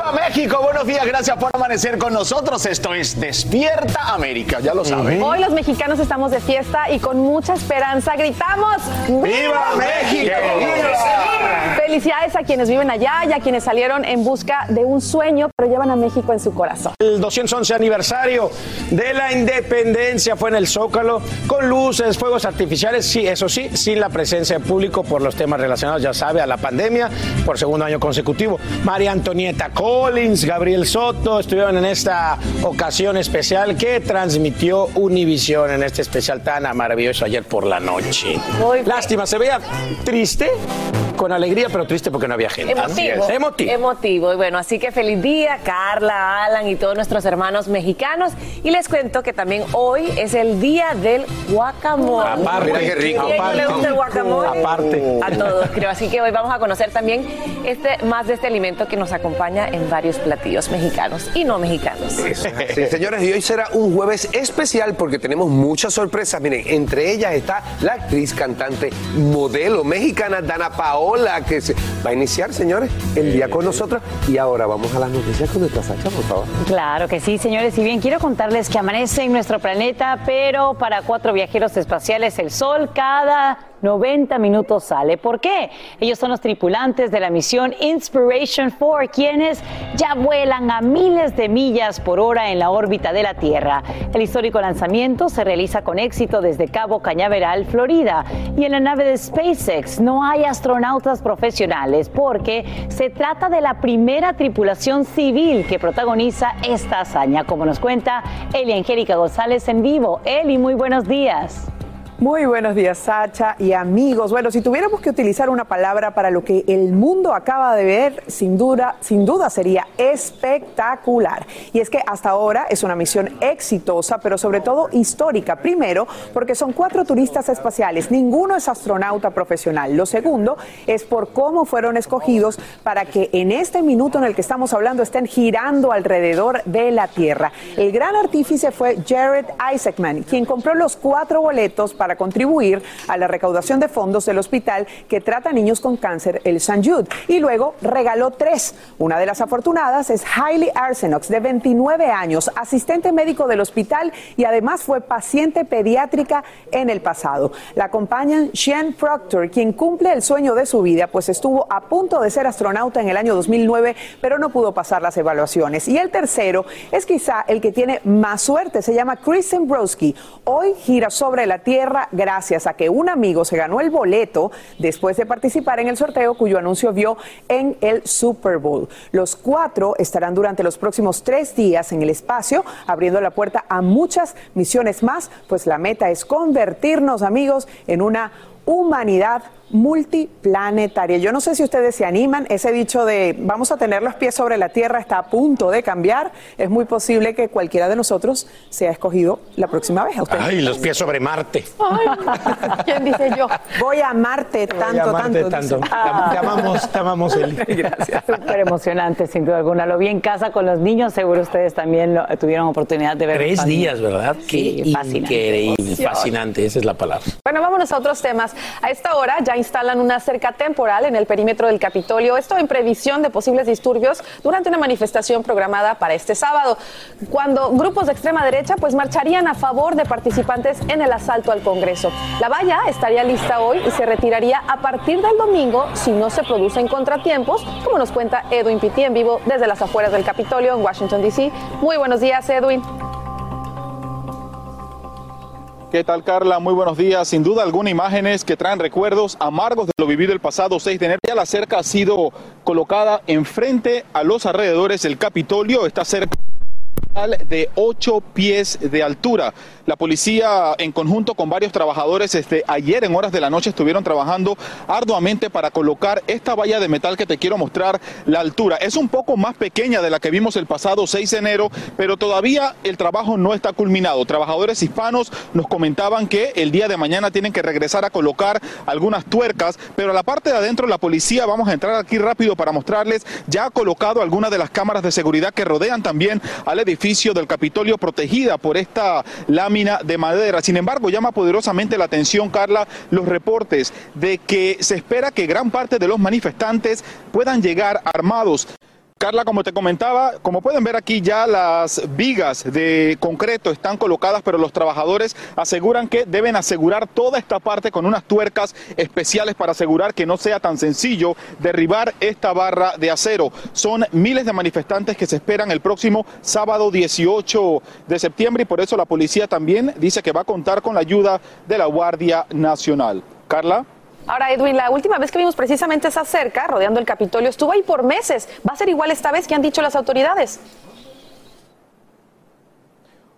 ¡Viva México! Buenos días, gracias por amanecer con nosotros. Esto es Despierta América, ya lo saben. Hoy los mexicanos estamos de fiesta y con mucha esperanza gritamos ¡Viva México! Felicidades a quienes viven allá y a quienes salieron en busca de un sueño, pero llevan a México en su corazón. El 211 aniversario de la independencia fue en el Zócalo, con luces, fuegos artificiales, sí, eso sí, sin la presencia de público por los temas relacionados, ya sabe, a la pandemia, por segundo año consecutivo. María Antonieta Collins, Gabriel Soto estuvieron en esta ocasión especial que transmitió Univisión en este especial tan maravilloso ayer por la noche. Muy. Lástima, se veía triste, con alegría, pero triste porque no había gente. Emotivo. Emotivo. Emotivo. Y bueno, así que feliz día, Carla, Alan y todos nuestros hermanos mexicanos. Y les cuento que también hoy es el día del guacamole. Aparte, qué rico. ¿A quién no le gusta el guacamole? Aparte. A todos, creo. Así que hoy vamos a conocer también este, más de este alimento que nos acompaña en varios platillos mexicanos y no mexicanos. Sí, señores, y hoy será un jueves especial porque tenemos muchas sorpresas. Miren, entre ellas está la actriz, cantante, modelo mexicana Dana Paola, que se va a iniciar, señores, el día con nosotros. Y ahora vamos a las noticias con nuestra Sacha, por favor. Claro que sí, señores. Y bien, quiero contarles que amanece en nuestro planeta, pero para cuatro viajeros espaciales el sol cada 90 minutos sale. ¿Por qué? Ellos son los tripulantes de la misión Inspiration 4, quienes ya vuelan a miles de millas por hora en la órbita de la Tierra. El histórico lanzamiento se realiza con éxito desde Cabo Cañaveral, Florida. Y en la nave de SpaceX no hay astronautas profesionales porque se trata de la primera tripulación civil que protagoniza esta hazaña, como nos cuenta Eli Angélica González en vivo. Eli, muy buenos días. Muy buenos días, Sacha y amigos. Bueno, si tuviéramos que utilizar una palabra para lo que el mundo acaba de ver, sin duda, sin duda sería espectacular. Y es que hasta ahora es una misión exitosa, pero sobre todo histórica. Primero, porque son cuatro turistas espaciales, ninguno es astronauta profesional. Lo segundo es por cómo fueron escogidos para que en este minuto en el que estamos hablando estén girando alrededor de la Tierra. El gran artífice fue Jared Isaacman, quien compró los cuatro boletos para contribuir a la recaudación de fondos del hospital que trata niños con cáncer, el St. Jude, y luego regaló tres. Una de las afortunadas es Hailey Arsenox, de 29 años, asistente médico del hospital y además fue paciente pediátrica en el pasado. La acompañan Sean Proctor, quien cumple el sueño de su vida, pues estuvo a punto de ser astronauta en el año 2009, pero no pudo pasar las evaluaciones. Y el tercero es quizá el que tiene más suerte, se llama Chris Zembrowski. Hoy gira sobre la Tierra gracias a que un amigo se ganó el boleto después de participar en el sorteo cuyo anuncio vio en el Super Bowl. Los cuatro estarán durante los próximos tres días en el espacio, abriendo la puerta a muchas misiones más, pues la meta es convertirnos, amigos, en una humanidad multiplanetaria. Yo no sé si ustedes se animan, ese dicho de vamos a tener los pies sobre la Tierra está a punto de cambiar. Es muy posible que cualquiera de nosotros sea escogido la próxima vez. ¿A ustedes? Ay, los pies sobre Marte. ¿Quién dice yo? Voy a amarte tanto, Voy a tanto. tanto. Te amamos, te amamos, Eli. Gracias. Súper emocionante, sin duda alguna. Lo vi en casa con los niños, seguro ustedes también lo- tuvieron oportunidad de ver. Tres días, ¿verdad? Sí, Qué fascinante. increíble, fascinante, esa es la palabra. Bueno, vámonos a otros temas. A esta hora ya instalan una cerca temporal en el perímetro del Capitolio, esto en previsión de posibles disturbios durante una manifestación programada para este sábado, cuando grupos de extrema derecha pues marcharían a favor de participantes en el asalto al Congreso. La valla estaría lista hoy y se retiraría a partir del domingo si no se producen contratiempos, como nos cuenta Edwin Pitti en vivo desde las afueras del Capitolio en Washington, D.C. Muy buenos días, Edwin. ¿Qué tal, Carla? Muy buenos días. Sin duda alguna, imágenes que traen recuerdos amargos de lo vivido el pasado 6 de enero. Ya la cerca ha sido colocada enfrente a los alrededores del Capitolio. Está cerca de 8 pies de altura. La policía, en conjunto con varios trabajadores, desde ayer en horas de la noche estuvieron trabajando arduamente para colocar esta valla de metal que te quiero mostrar la altura. Es un poco más pequeña de la que vimos el pasado 6 de enero, pero todavía el trabajo no está culminado. Trabajadores hispanos nos comentaban que el día de mañana tienen que regresar a colocar algunas tuercas, pero a la parte de adentro la policía, vamos a entrar aquí rápido para mostrarles, ya ha colocado algunas de las cámaras de seguridad que rodean también al edificio del Capitolio protegida por esta lámina de madera. Sin embargo, llama poderosamente la atención, Carla, los reportes de que se espera que gran parte de los manifestantes puedan llegar armados. Carla, como te comentaba, como pueden ver aquí ya las vigas de concreto están colocadas, pero los trabajadores aseguran que deben asegurar toda esta parte con unas tuercas especiales para asegurar que no sea tan sencillo derribar esta barra de acero. Son miles de manifestantes que se esperan el próximo sábado 18 de septiembre y por eso la policía también dice que va a contar con la ayuda de la Guardia Nacional. Carla. Ahora, Edwin, la última vez que vimos precisamente esa cerca rodeando el Capitolio estuvo ahí por meses. ¿Va a ser igual esta vez que han dicho las autoridades?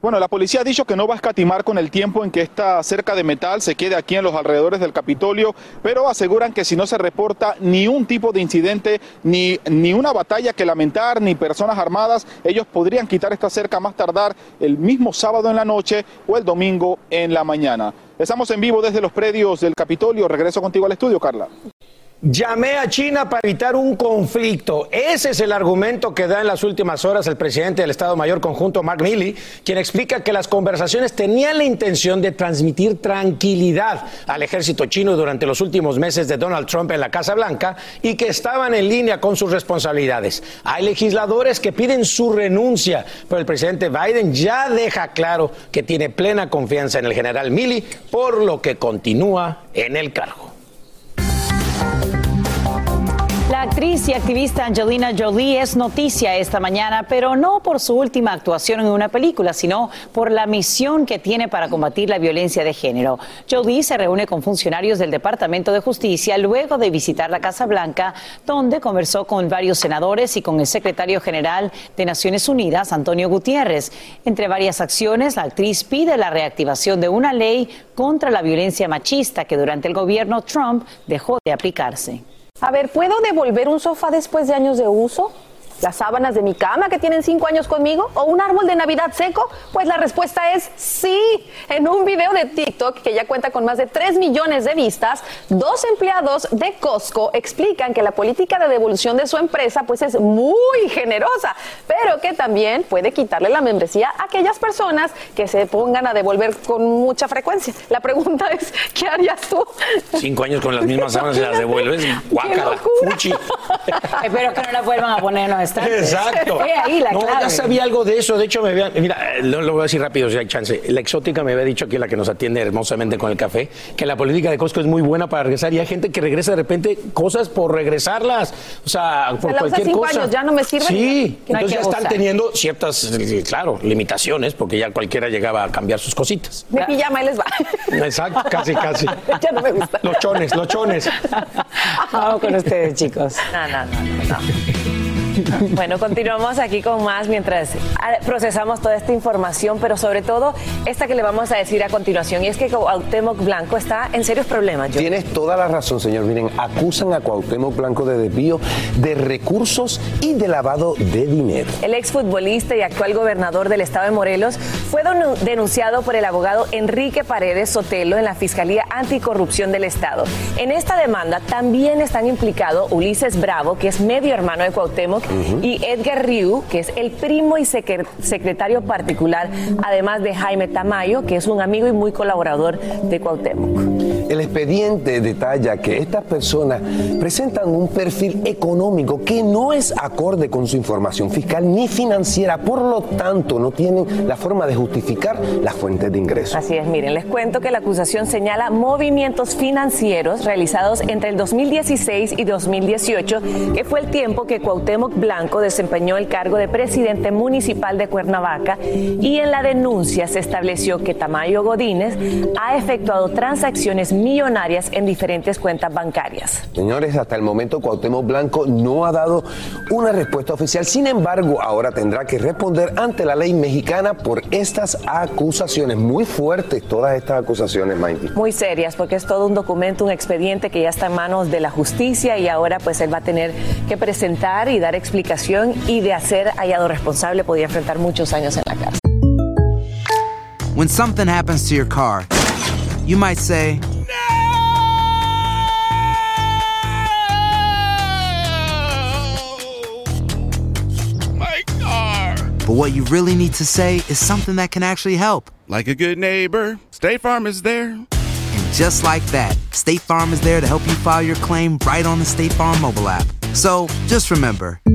Bueno, la policía ha dicho que no va a escatimar con el tiempo en que esta cerca de metal se quede aquí en los alrededores del Capitolio, pero aseguran que si no se reporta ni un tipo de incidente, ni, ni una batalla que lamentar, ni personas armadas, ellos podrían quitar esta cerca más tardar el mismo sábado en la noche o el domingo en la mañana. Estamos en vivo desde los predios del Capitolio. Regreso contigo al estudio, Carla. Llamé a China para evitar un conflicto. Ese es el argumento que da en las últimas horas el presidente del Estado Mayor Conjunto, Mark Milley, quien explica que las conversaciones tenían la intención de transmitir tranquilidad al ejército chino durante los últimos meses de Donald Trump en la Casa Blanca y que estaban en línea con sus responsabilidades. Hay legisladores que piden su renuncia, pero el presidente Biden ya deja claro que tiene plena confianza en el general Milley, por lo que continúa en el cargo. La actriz y activista Angelina Jolie es noticia esta mañana, pero no por su última actuación en una película, sino por la misión que tiene para combatir la violencia de género. Jolie se reúne con funcionarios del Departamento de Justicia luego de visitar la Casa Blanca, donde conversó con varios senadores y con el secretario general de Naciones Unidas, Antonio Gutiérrez. Entre varias acciones, la actriz pide la reactivación de una ley contra la violencia machista que durante el gobierno Trump dejó de aplicarse. A ver, ¿puedo devolver un sofá después de años de uso? ¿Las sábanas de mi cama que tienen cinco años conmigo? ¿O un árbol de Navidad seco? Pues la respuesta es sí. En un video de TikTok que ya cuenta con más de 3 millones de vistas, dos empleados de Costco explican que la política de devolución de su empresa pues es muy generosa, pero que también puede quitarle la membresía a aquellas personas que se pongan a devolver con mucha frecuencia. La pregunta es, ¿qué harías tú? Cinco años con las mismas sábanas y las devuelves. Guácala, fuchi. Espero que no la vuelvan a poner en Exacto. He ahí la no, clave. ya sabía algo de eso. De hecho, me había, mira, lo, lo voy a decir rápido si hay chance. La exótica me había dicho aquí, la que nos atiende hermosamente con el café, que la política de Costco es muy buena para regresar y hay gente que regresa de repente cosas por regresarlas. O sea, por la usa cualquier cinco cosa. años, ya no me sirve. Sí, No entonces que ya están teniendo ciertas, claro, limitaciones, porque ya cualquiera llegaba a cambiar sus cositas. Mi pijama, ahí les va. Exacto, casi, casi. ya no me gusta. Los chones, los chones. Vamos con ustedes, chicos. No, no, no, no. Bueno, continuamos aquí con más mientras ah, procesamos toda esta información, pero sobre todo esta que le vamos a decir a continuación, y es que Cuauhtémoc Blanco está en serios problemas. Tienes toda la razón, señor. Miren, acusan a Cuauhtémoc Blanco de desvío de recursos y de lavado de dinero. El exfutbolista y actual gobernador del estado de Morelos fue denunciado por el abogado Enrique Paredes Sotelo en la Fiscalía Anticorrupción del Estado. En esta demanda también están implicados Ulises Bravo, que es medio hermano de Cuauhtémoc, y Edgar Riu, que es el primo y secretario particular, además de Jaime Tamayo, que es un amigo y muy colaborador de Cuauhtémoc. El expediente detalla que estas personas presentan un perfil económico que no es acorde con su información fiscal ni financiera, por lo tanto no tienen la forma de justificar las fuentes de ingresos. Así es, miren, les cuento que la acusación señala movimientos financieros realizados entre el 2016 y 2018, que fue el tiempo que Cuauhtémoc Blanco desempeñó el cargo de presidente municipal de Cuernavaca y en la denuncia se estableció que Tamayo Godínez ha efectuado transacciones millonarias en diferentes cuentas bancarias. Señores, hasta el momento Cuauhtémoc Blanco no ha dado una respuesta oficial. Sin embargo, ahora tendrá que responder ante la ley mexicana por estas acusaciones muy fuertes, todas estas acusaciones, Mikey. Muy serias, porque es todo un documento, un expediente que ya está en manos de la justicia y ahora pues él va a tener que presentar y dar explicación y de hacer hallado responsable podría enfrentar muchos años en la cárcel. When something happens to your car, you might say, No! My car. But what you really need to say is something that can actually help. Like a good neighbor, State Farm is there. And just like that, State Farm is there to help you file your claim right on the State Farm mobile app. So just remember,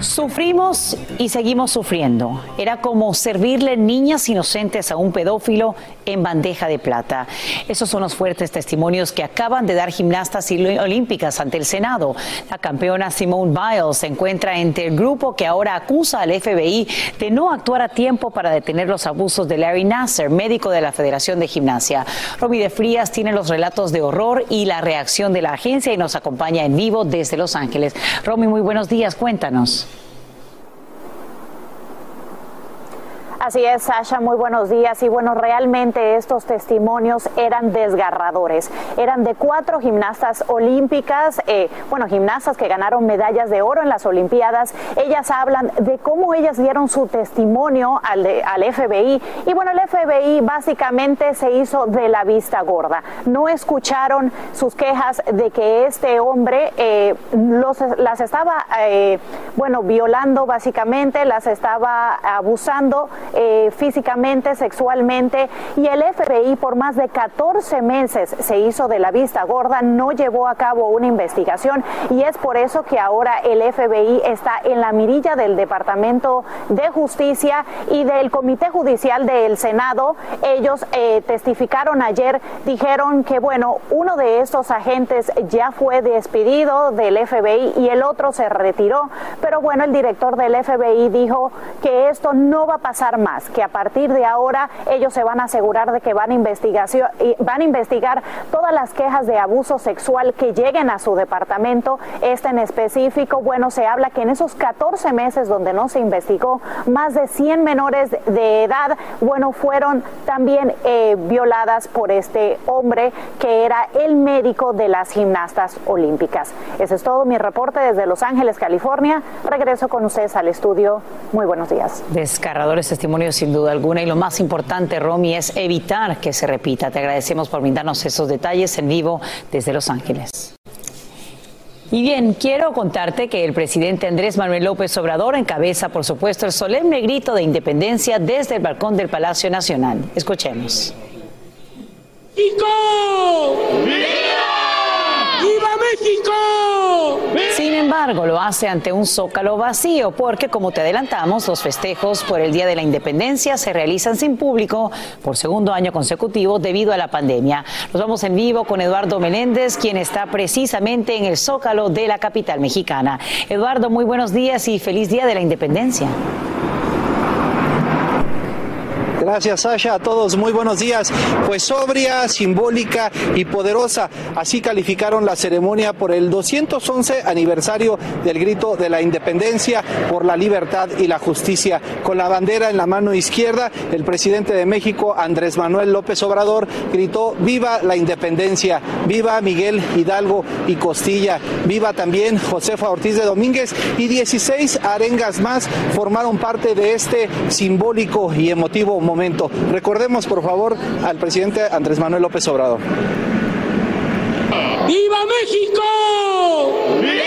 Sufrimos y seguimos sufriendo. Era como servirle niñas inocentes a un pedófilo en bandeja de plata. Esos son los fuertes testimonios que acaban de dar gimnastas olímpicas ante el Senado. La campeona Simone Biles se encuentra entre el grupo que ahora acusa al FBI de no actuar a tiempo para detener los abusos de Larry Nasser, médico de la Federación de Gimnasia. Romy de Frías tiene los relatos de horror y la reacción de la agencia y nos acompaña en vivo desde Los Ángeles. Romy, muy buenos días, cuéntanos. Así es, Sasha, muy buenos días. Y bueno, realmente estos testimonios eran desgarradores. Eran de cuatro gimnastas olímpicas, eh, bueno, gimnastas que ganaron medallas de oro en las Olimpiadas. Ellas hablan de cómo ellas dieron su testimonio al, de- al FBI. Y bueno, el FBI básicamente se hizo de la vista gorda. No escucharon sus quejas de que este hombre eh, los, las estaba, eh, bueno, violando básicamente, las estaba abusando eh, físicamente, sexualmente, y el FBI por más de 14 meses se hizo de la vista gorda, no llevó a cabo una investigación y es por eso que ahora el FBI está en la mirilla del Departamento de Justicia y del Comité Judicial del Senado. Ellos eh, testificaron ayer, dijeron que bueno, uno de estos agentes ya fue despedido del FBI y el otro se retiró, Pero bueno, el director del FBI dijo que esto no va a pasar más, que a partir de ahora ellos se van a asegurar de que van a, investigación, van a investigar todas las quejas de abuso sexual que lleguen a su departamento. Este en específico, bueno, se habla que en esos 14 meses donde no se investigó, más de 100 menores de edad, bueno, fueron también eh, violadas por este hombre que era el médico de las gimnastas olímpicas. Ese es todo mi reporte desde Los Ángeles, California. Regreso con ustedes al estudio. Muy buenos días. Descarradores sin duda alguna y lo más importante, Romy, es evitar que se repita. Te agradecemos por brindarnos esos detalles en vivo desde Los Ángeles. Y bien, quiero contarte que el presidente Andrés Manuel López Obrador encabeza, por supuesto, el solemne grito de independencia desde el balcón del Palacio Nacional. Escuchemos. ¡Viva México! Sin embargo, lo hace ante un zócalo vacío porque, como te adelantamos, los festejos por el Día de la Independencia se realizan sin público por segundo año consecutivo debido a la pandemia. Nos vamos en vivo con Eduardo Menéndez, quien está precisamente en el zócalo de la capital mexicana. Eduardo, muy buenos días y feliz Día de la Independencia. Gracias, Sasha. A todos, muy buenos días. Pues sobria, simbólica y poderosa. Así calificaron la ceremonia por el 211 aniversario del grito de la independencia por la libertad y la justicia. Con la bandera en la mano izquierda, el presidente de México, Andrés Manuel López Obrador, gritó: Viva la independencia, viva Miguel Hidalgo y Costilla, viva también Josefa Ortiz de Domínguez y 16 arengas más formaron parte de este simbólico y emotivo momento. Recordemos, por favor, al presidente Andrés Manuel López Obrador. ¡Viva México!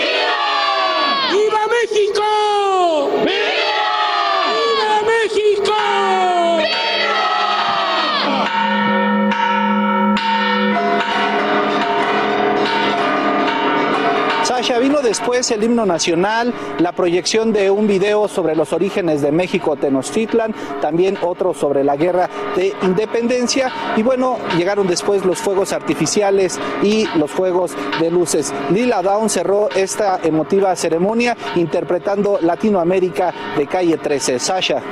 Después el himno nacional, la proyección de un video sobre los orígenes de México, Tenochtitlan, también otro sobre la guerra de independencia y bueno, llegaron después los fuegos artificiales y los juegos de luces. Lila Down cerró esta emotiva ceremonia interpretando Latinoamérica de calle 13. Sasha.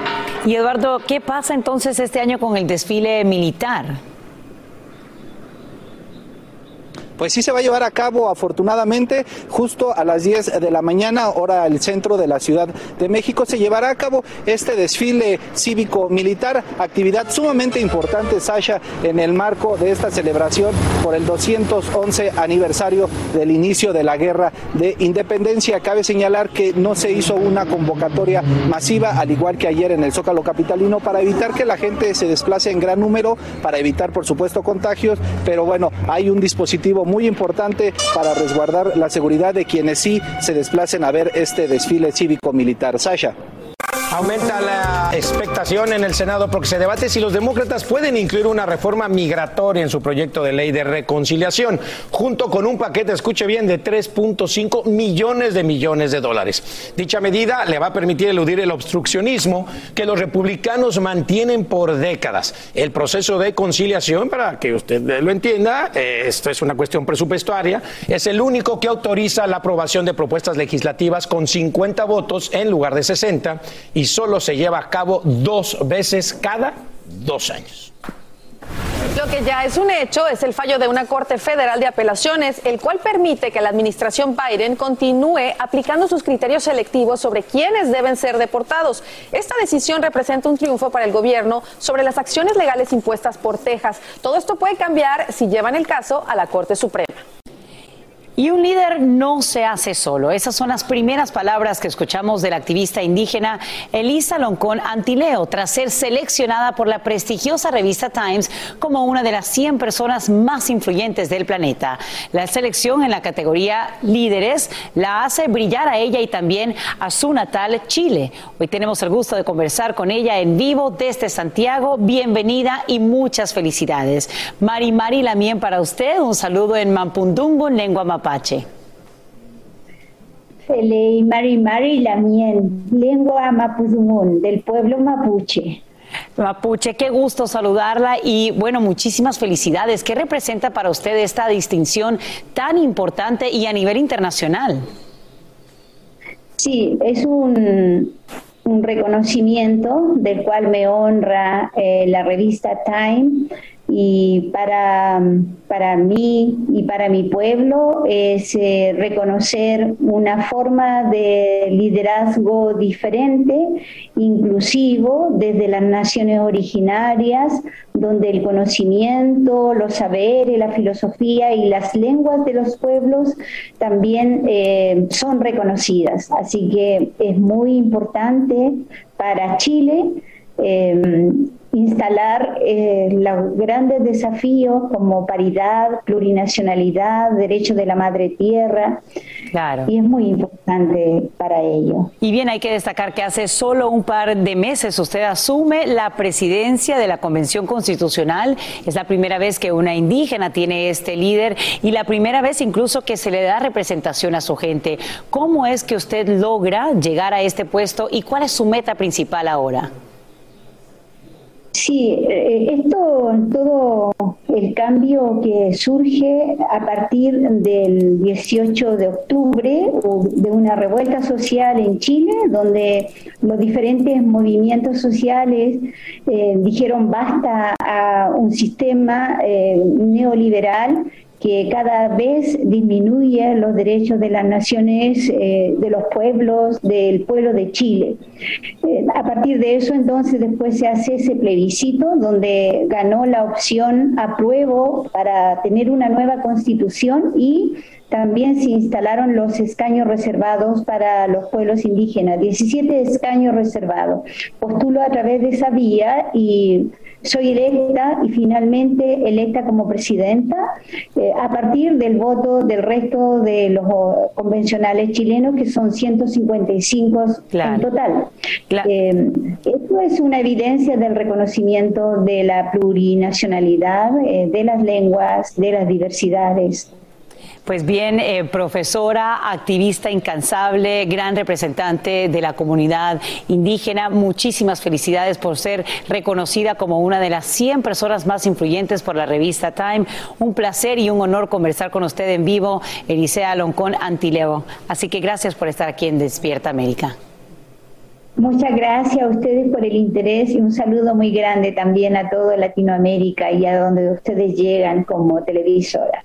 Y Eduardo, ¿qué pasa entonces este año con el desfile militar? Pues sí se va a llevar a cabo afortunadamente justo a las 10 de la mañana, hora el centro de la Ciudad de México, se llevará a cabo este desfile cívico-militar, actividad sumamente importante, Sasha, en el marco de esta celebración por el 211 aniversario del inicio de la guerra de independencia. Cabe señalar que no se hizo una convocatoria masiva, al igual que ayer en el Zócalo Capitalino, para evitar que la gente se desplace en gran número, para evitar, por supuesto, contagios, pero bueno, hay un dispositivo importante para resguardar la seguridad de quienes sí se desplacen a ver este desfile cívico-militar. Sasha. Aumenta la expectación en el Senado porque se debate si los demócratas pueden incluir una reforma migratoria en su proyecto de ley de reconciliación, junto con un paquete, escuche bien, de 3.5 millones de millones de dólares. Dicha medida le va a permitir eludir el obstruccionismo que los republicanos mantienen por décadas. El proceso de conciliación, para que usted lo entienda, eh, esto es una cuestión presupuestaria, es el único que autoriza la aprobación de propuestas legislativas con 50 votos en lugar de 60 y solo se lleva a cabo dos veces cada dos años. Lo que ya es un hecho es el fallo de una Corte Federal de Apelaciones, el cual permite que la administración Biden continúe aplicando sus criterios selectivos sobre quiénes deben ser deportados. Esta decisión representa un triunfo para el gobierno sobre las acciones legales impuestas por Texas. Todo esto puede cambiar si llevan el caso a la Corte Suprema. Y un líder no se hace solo. Esas son las primeras palabras que escuchamos de la activista indígena Elisa Loncón Antileo, tras ser seleccionada por la prestigiosa revista Times como una de las 100 personas más influyentes del planeta. La selección en la categoría líderes la hace brillar a ella y también a su natal Chile. Hoy tenemos el gusto de conversar con ella en vivo desde Santiago. Bienvenida y muchas felicidades. Mari Mari Lamien para usted. Un saludo en Mampundungu, en lengua mapuche. Felei Mari Mari Lamien, lengua mapudungún, del pueblo mapuche. Mapuche, qué gusto saludarla y bueno, muchísimas felicidades. ¿Qué representa para usted esta distinción tan importante y a nivel internacional? Sí, es un, un reconocimiento del cual me honra eh, la revista Time y para, para mí y para mi pueblo es eh, reconocer una forma de liderazgo diferente, inclusivo, desde las naciones originarias, donde el conocimiento, los saberes, la filosofía y las lenguas de los pueblos también eh, son reconocidas. Así que es muy importante para Chile. Eh, instalar eh, los grandes desafíos como paridad, plurinacionalidad, derecho de la madre tierra. Claro. Y es muy importante para ello. Y bien, hay que destacar que hace solo un par de meses usted asume la presidencia de la Convención Constitucional. Es la primera vez que una indígena tiene este líder y la primera vez incluso que se le da representación a su gente. ¿Cómo es que usted logra llegar a este puesto y cuál es su meta principal ahora? Sí, eh, esto, todo el cambio que surge a partir del 18 de octubre, de una revuelta social en Chile, donde los diferentes movimientos sociales eh, dijeron basta a un sistema eh, neoliberal que cada vez disminuye los derechos de las naciones, eh, de los pueblos, del pueblo de Chile. Eh, a partir de eso, entonces, después se hace ese plebiscito donde ganó la opción apruebo para tener una nueva constitución y también se instalaron los escaños reservados para los pueblos indígenas, 17 escaños reservados. Postulo a través de esa vía y soy electa y finalmente electa como presidenta eh, a partir del voto del resto de los convencionales chilenos, que son 155 en total. Eh, esto es una evidencia del reconocimiento de la plurinacionalidad, eh, de las lenguas, de las diversidades. Pues bien, eh, profesora, activista incansable, gran representante de la comunidad indígena, muchísimas felicidades por ser reconocida como una de las 100 personas más influyentes por la revista Time. Un placer y un honor conversar con usted en vivo, Elisea Loncón Antileo. Así que gracias por estar aquí en Despierta América. Muchas gracias a ustedes por el interés y un saludo muy grande también a toda Latinoamérica y a donde ustedes llegan como televisora.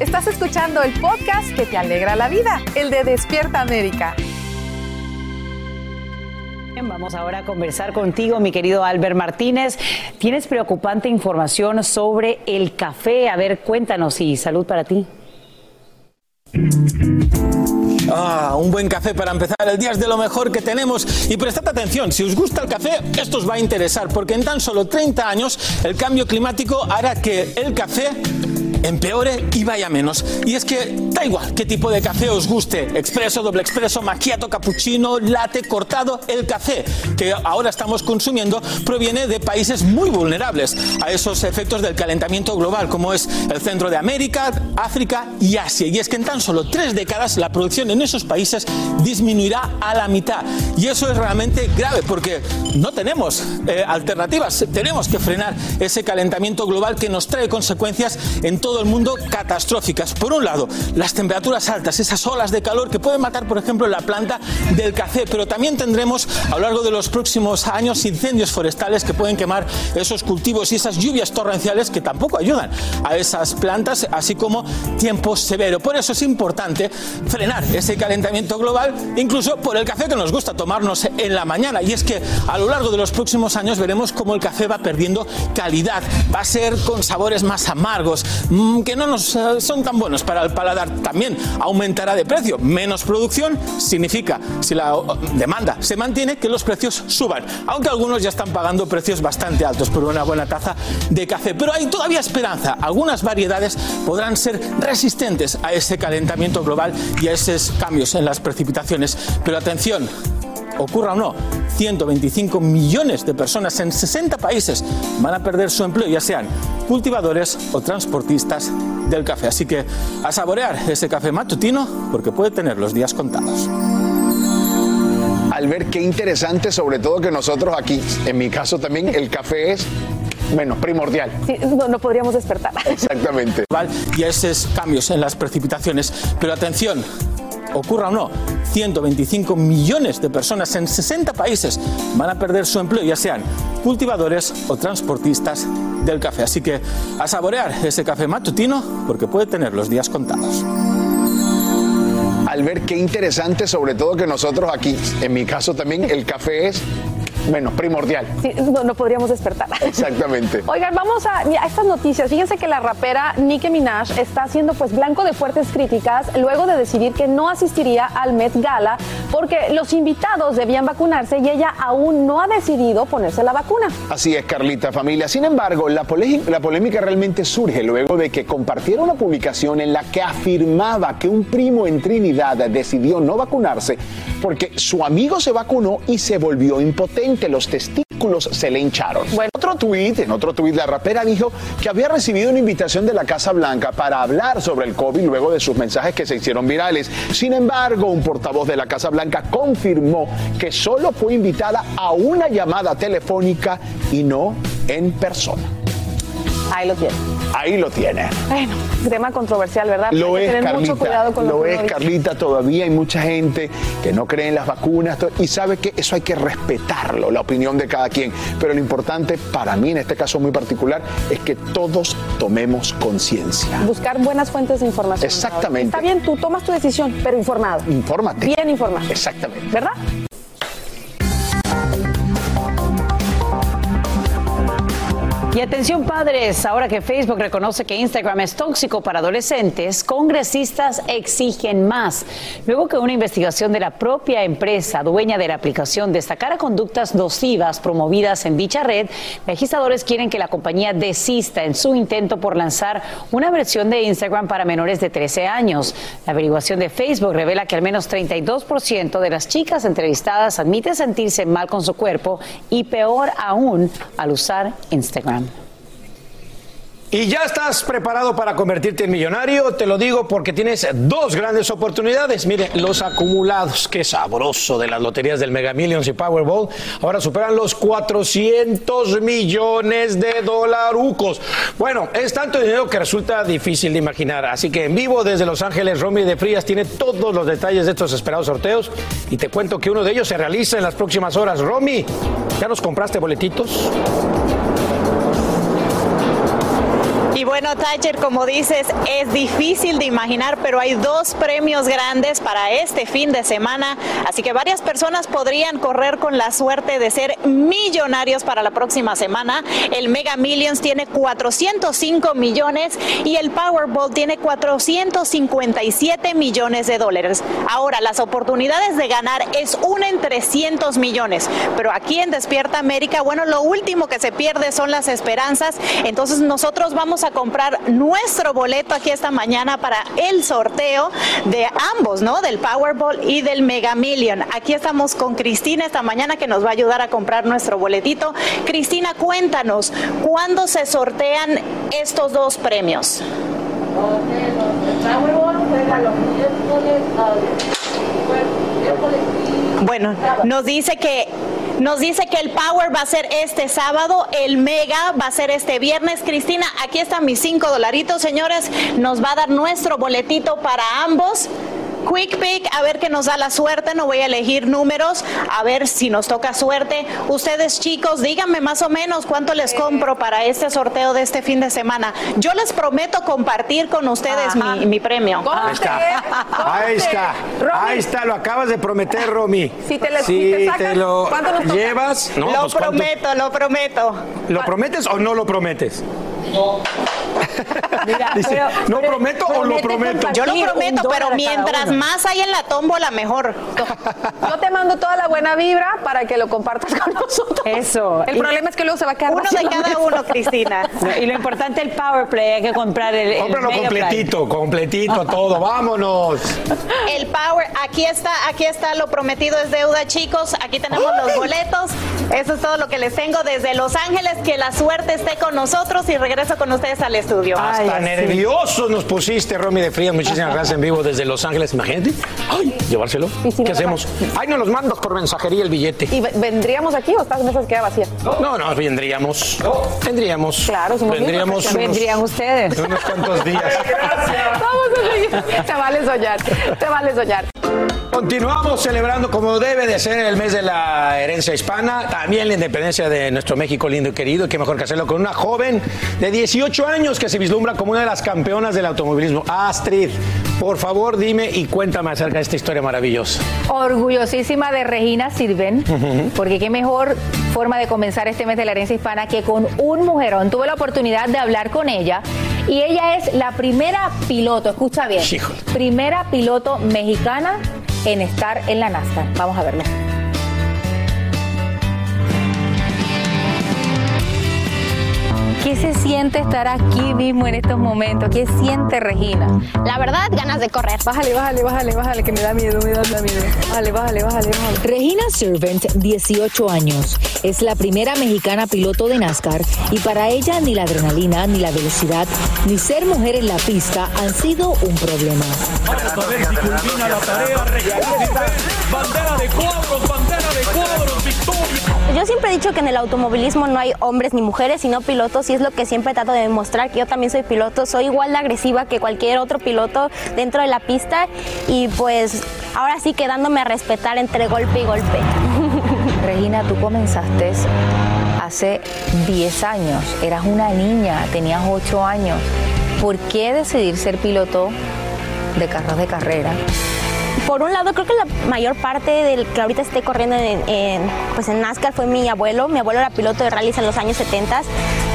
Estás escuchando el podcast que te alegra la vida, el de Despierta América. Bien, Vamos ahora a conversar contigo, mi querido Albert Martínez. Tienes preocupante información sobre el café. A ver, cuéntanos y salud para ti. Ah, un buen café para empezar el día es de lo mejor que tenemos. Y prestad atención, si os gusta el café, esto os va a interesar, porque en tan solo 30 años el cambio climático hará que el café empeore y vaya menos. Y es que da igual qué tipo de café os guste, expreso, doble expreso, macchiato, cappuccino, latte, cortado, el café que ahora estamos consumiendo proviene de países muy vulnerables a esos efectos del calentamiento global, como es el centro de América, África y Asia. Y es que en tan solo tres décadas la producción en esos países disminuirá a la mitad. Y eso es realmente grave porque no tenemos eh, alternativas. Tenemos que frenar ese calentamiento global que nos trae consecuencias en todo el mundo catastróficas. Por un lado, las temperaturas altas, esas olas de calor que pueden matar, por ejemplo, la planta del café, pero también tendremos a lo largo de los próximos años incendios forestales que pueden quemar esos cultivos y esas lluvias torrenciales que tampoco ayudan a esas plantas, así como tiempo severo. Por eso es importante frenar ese calentamiento global, incluso por el café que nos gusta tomarnos en la mañana. Y es que a lo largo de los próximos años veremos cómo el café va perdiendo calidad, va a ser con sabores más amargos, que no nos eh, son tan buenos para el paladar. También aumentará de precio. Menos producción significa, si la demanda se mantiene, que los precios suban. Aunque algunos ya están pagando precios bastante altos por una buena taza de café. Pero hay todavía esperanza. Algunas variedades podrán ser resistentes a ese calentamiento global y a esos cambios en las precipitaciones. Pero atención, ocurra o no, 125 millones de personas en 60 países van a perder su empleo, ya sean cultivadores o transportistas del café. Así que a saborear ese café matutino porque puede tener los días contados. Al ver qué interesante, sobre todo que nosotros aquí, en mi caso también, el café es bueno, primordial. Sí, no, no podríamos despertar. Exactamente. Y a esos cambios en las precipitaciones. Pero atención, ocurra o no, 125 millones de personas en 60 países van a perder su empleo, ya sean cultivadores o transportistas del café. Así que a saborear ese café matutino porque puede tener los días contados. Al ver qué interesante, sobre todo que nosotros aquí, en mi caso también, el café es bueno, primordial. Sí, no, no podríamos despertar. Exactamente. Oigan, vamos a, a, estas noticias. Fíjense que la rapera Nicki Minaj está siendo pues blanco de fuertes críticas luego de decidir que no asistiría al Met Gala porque los invitados debían vacunarse y ella aún no ha decidido ponerse la vacuna. Así es, Carlita, familia. Sin embargo, la, la polémica realmente surge luego de que compartiera una publicación en la que afirmaba que un primo en Trinidad decidió no vacunarse porque su amigo se vacunó y se volvió impotente los testículos se le hincharon. Otro tuit, en otro tuit, la rapera dijo que había recibido una invitación de la Casa Blanca para hablar sobre el COVID luego de sus mensajes que se hicieron virales. Sin embargo, un portavoz de la Casa Blanca confirmó que solo fue invitada a una llamada telefónica y no en persona. Ahí lo tiene. Ahí lo tiene. Bueno, tema controversial, ¿verdad? Lo hay es, que tener Carlita. mucho cuidado con lo lo es. Carlita. Todavía hay mucha gente que no cree en las vacunas y sabe que eso hay que respetarlo, la opinión de cada quien. Pero lo importante para mí, en este caso muy particular, es que todos tomemos conciencia. Buscar buenas fuentes de información. Exactamente. Está bien, tú tomas tu decisión, pero informado. Infórmate. Bien informado. Exactamente. ¿Verdad? Y atención padres, ahora que Facebook reconoce que Instagram es tóxico para adolescentes, congresistas exigen más. Luego que una investigación de la propia empresa dueña de la aplicación destacara conductas nocivas promovidas en dicha red, legisladores quieren que la compañía desista en su intento por lanzar una versión de Instagram para menores de 13 años. La averiguación de Facebook revela que al menos 32% de las chicas entrevistadas admiten sentirse mal con su cuerpo y peor aún al usar Instagram. Y ya estás preparado para convertirte en millonario, te lo digo porque tienes dos grandes oportunidades. Mire, los acumulados, qué sabroso de las loterías del Mega Millions y Powerball, ahora superan los 400 millones de dolarucos. Bueno, es tanto dinero que resulta difícil de imaginar. Así que en vivo desde Los Ángeles, Romy de Frías tiene todos los detalles de estos esperados sorteos y te cuento que uno de ellos se realiza en las próximas horas. Romy, ¿ya nos compraste boletitos? Y bueno, Thatcher, como dices, es difícil de imaginar, pero hay dos premios grandes para este fin de semana, así que varias personas podrían correr con la suerte de ser millonarios para la próxima semana. El Mega Millions tiene 405 millones y el Powerball tiene 457 millones de dólares. Ahora, las oportunidades de ganar es una en 300 millones, pero aquí en Despierta América, bueno, lo último que se pierde son las esperanzas, entonces nosotros vamos a comprar nuestro boleto aquí esta mañana para el sorteo de ambos, ¿no? Del Powerball y del Mega Million. Aquí estamos con Cristina esta mañana que nos va a ayudar a comprar nuestro boletito. Cristina, cuéntanos, ¿cuándo se sortean estos dos premios? Bueno, nos dice que nos dice que el Power va a ser este sábado, el Mega va a ser este viernes. Cristina, aquí están mis cinco dolaritos, señores. Nos va a dar nuestro boletito para ambos. Quick Pick, a ver qué nos da la suerte. No voy a elegir números, a ver si nos toca suerte. Ustedes, chicos, díganme más o menos cuánto les compro para este sorteo de este fin de semana. Yo les prometo compartir con ustedes mi, mi premio. Ahí está. Ahí está. Ahí está, lo acabas de prometer, Romy. Si te, le, Si si te sacas, te lo ¿cuánto nos toca? llevas, no, lo pues, ¿cuánto? prometo, lo prometo. ¿Lo prometes o no lo prometes? Mira, Dice, pero- ¿no pero prometo o lo prometo? Yo lo prometo, pero mientras más hay en la tómbola, mejor. Yo te mando toda la buena vibra para que lo compartas con nosotros. Eso. El Y- problema es que luego se va a quedar Uno de cada mesa. uno, Cristina. No, y lo importante el Power Play, hay que comprar el, el Cómpralo Play. completito, completito todo. Vámonos. El Power, aquí está, aquí está, lo prometido es deuda, chicos. Aquí tenemos los boletos. Eso es todo lo que les tengo desde Los Ángeles. Que la suerte esté con nosotros y regreso con ustedes al estudio. Hasta Ay, sí. nerviosos nos pusiste, Romy de Frías. Muchísimas gracias en vivo desde Los Ángeles. Imagínate. Ay, llevárselo. Y si no ¿Qué hacemos? Ay, nos los mandas por mensajería el billete. ¿Y ve- vendríamos aquí o esta mesa se queda vacía? No, no, vendríamos. Vendríamos. Claro, somos Vendríamos unos, Vendrían ustedes. unos cuantos días. Vamos a seguir. Te vale soñar. Te vale soñar. Continuamos celebrando como debe de ser el mes de la herencia hispana, también la independencia de nuestro México lindo y querido, y qué mejor que hacerlo con una joven de 18 años que se vislumbra como una de las campeonas del automovilismo. Astrid, por favor dime y cuéntame acerca de esta historia maravillosa. Orgullosísima de Regina Sirven, porque qué mejor forma de comenzar este mes de la herencia hispana que con un mujerón. Tuve la oportunidad de hablar con ella y ella es la primera piloto, escucha bien, Híjole. primera piloto mexicana en estar en la NASCAR. Vamos a verlo. ¿Qué se siente estar aquí mismo en estos momentos? ¿Qué siente Regina? La verdad, ganas de correr. Bájale, bájale, bájale, bájale, que me da miedo, me da, me da miedo. Bájale, bájale, bájale, bájale. Regina Servant, 18 años, es la primera mexicana piloto de NASCAR y para ella ni la adrenalina, ni la velocidad, ni ser mujer en la pista han sido un problema. Vamos a ver si culmina la tarea. Bandera de cuadros, bandera. Yo siempre he dicho que en el automovilismo no hay hombres ni mujeres, sino pilotos, y es lo que siempre trato de demostrar, que yo también soy piloto, soy igual de agresiva que cualquier otro piloto dentro de la pista, y pues ahora sí quedándome a respetar entre golpe y golpe. Regina, tú comenzaste hace 10 años, eras una niña, tenías 8 años. ¿Por qué decidir ser piloto de carros de carrera? Por un lado, creo que la mayor parte del que ahorita esté corriendo en, en, pues en NASCAR fue mi abuelo. Mi abuelo era piloto de rallies en los años 70.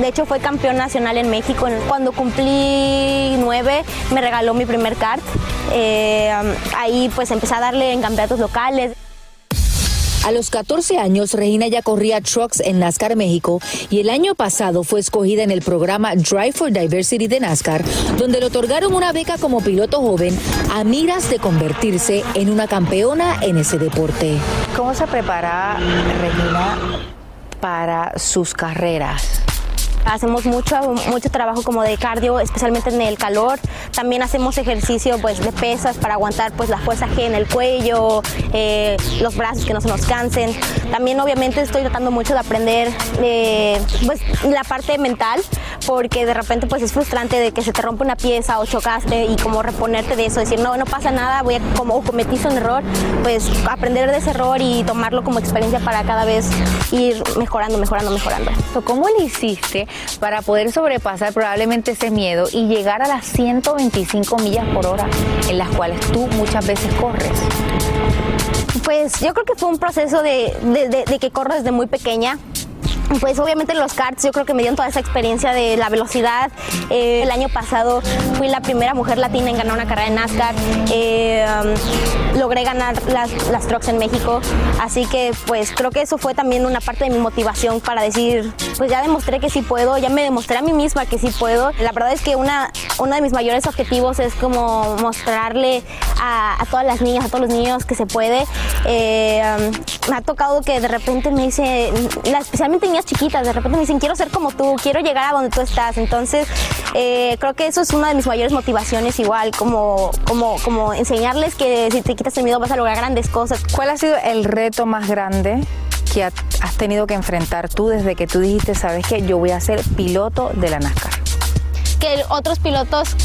De hecho, fue campeón nacional en México. Cuando cumplí nueve, me regaló mi primer kart. Eh, ahí pues empecé a darle en campeonatos locales. A los 14 años, Regina ya corría trucks en NASCAR México y el año pasado fue escogida en el programa Drive for Diversity de NASCAR, donde le otorgaron una beca como piloto joven a miras de convertirse en una campeona en ese deporte. ¿Cómo se prepara Regina para sus carreras? Hacemos mucho, mucho trabajo como de cardio, especialmente en el calor. También hacemos ejercicio pues, de pesas para aguantar pues, la fuerza G en el cuello, eh, los brazos que no se nos cansen. También obviamente estoy tratando mucho de aprender eh, pues, la parte mental, porque de repente pues, es frustrante de que se te rompe una pieza o chocaste y como reponerte de eso, decir no, no pasa nada, voy a, como cometiste un error, pues aprender de ese error y tomarlo como experiencia para cada vez ir mejorando, mejorando, mejorando. ¿Cómo le hiciste para poder sobrepasar probablemente ese miedo y llegar a las 125 millas por hora en las cuales tú muchas veces corres? Pues yo creo que fue un proceso de, de- de- de que corro desde muy pequeña. Pues obviamente los karts yo creo que me dieron toda esa experiencia de la velocidad. Eh, el año pasado fui la primera mujer latina en ganar una carrera en NASCAR. Eh, um, logré ganar las, las trucks en México. Así que pues creo que eso fue también una parte de mi motivación para decir, pues ya demostré que sí puedo, ya me demostré a mí misma que sí puedo. La verdad es que una, uno de mis mayores objetivos es como mostrarle a, todas las niñas, a todos los niños que se puede. Eh, um, me ha tocado que de repente me dice, especialmente niñas chiquitas, de repente me dicen, quiero ser como tú, quiero llegar a donde tú estás. Entonces, eh, creo que eso es una de mis mayores motivaciones igual, como, como, como enseñarles que si te quitas el miedo vas a lograr grandes cosas. ¿Cuál ha sido el reto más grande que ha- has tenido que enfrentar tú desde que tú dijiste, sabes que yo voy a ser piloto de la NASCAR? que otros pilotos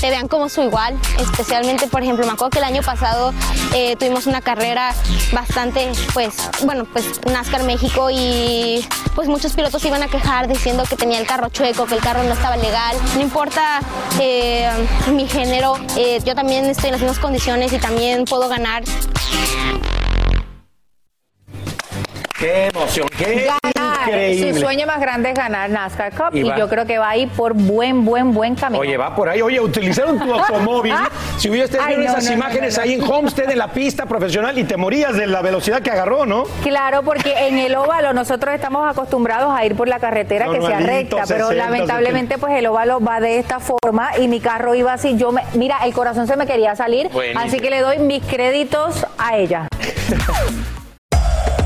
te vean como su igual, especialmente, por ejemplo, me acuerdo que el año pasado eh, tuvimos una carrera bastante, pues, bueno, pues NASCAR México y pues muchos pilotos iban a quejar diciendo que tenía el carro chueco, que el carro no estaba legal. No importa eh, mi género, eh, yo también estoy en las mismas condiciones y también puedo ganar. Qué emoción, qué Ganar. Increíble. Su sueño más grande es ganar NASCAR Cup Y yo creo que va a ir por buen, buen, buen camino. Oye, va por ahí. Oye, utilizaron tu automóvil. Si hubieras tenido esas no, imágenes no, no. ahí en Homestead, en la pista profesional, y te morías de la velocidad que agarró, ¿no? Claro, porque en el óvalo nosotros estamos acostumbrados a ir por la carretera que sea recta, pero 60, lamentablemente pues el óvalo va de esta forma y mi carro iba así. Yo me, mira, el corazón se me quería salir, Buenísimo. así que le doy mis créditos a ella.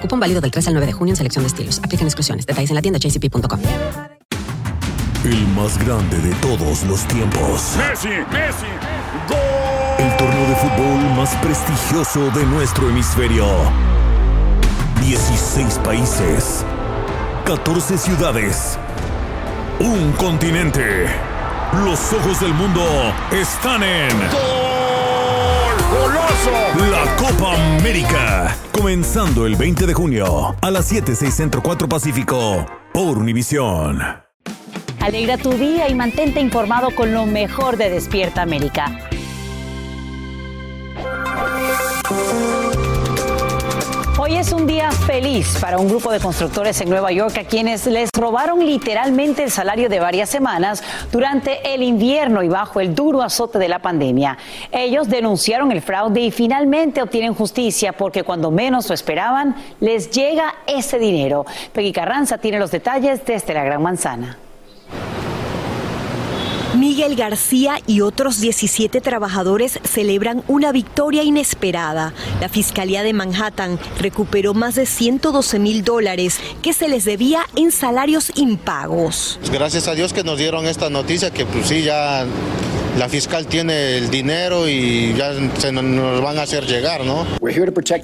Cupón válido del 3 al 9 de junio en selección de estilos. Aplican exclusiones. Detalles en la tienda jcp.com. El más grande de todos los tiempos. Messi, Messi, El torneo de fútbol más prestigioso de nuestro hemisferio. 16 países. 14 ciudades. Un continente. Los ojos del mundo están en. ¡Goloso! La Copa América. Comenzando el 20 de junio a las 7, 6 Centro 4 Pacífico por Univisión. Alegra tu día y mantente informado con lo mejor de Despierta América. Hoy es un día feliz para un grupo de constructores en Nueva York a quienes les robaron literalmente el salario de varias semanas durante el invierno y bajo el duro azote de la pandemia. Ellos denunciaron el fraude y finalmente obtienen justicia porque cuando menos lo esperaban les llega ese dinero. Peggy Carranza tiene los detalles desde la Gran Manzana. Miguel García y otros 17 trabajadores celebran una victoria inesperada. La Fiscalía de Manhattan recuperó más de 112 mil dólares que se les debía en salarios impagos. Gracias a Dios que nos dieron esta noticia que pues sí ya la fiscal tiene el dinero y ya se nos- van a hacer llegar, ¿no?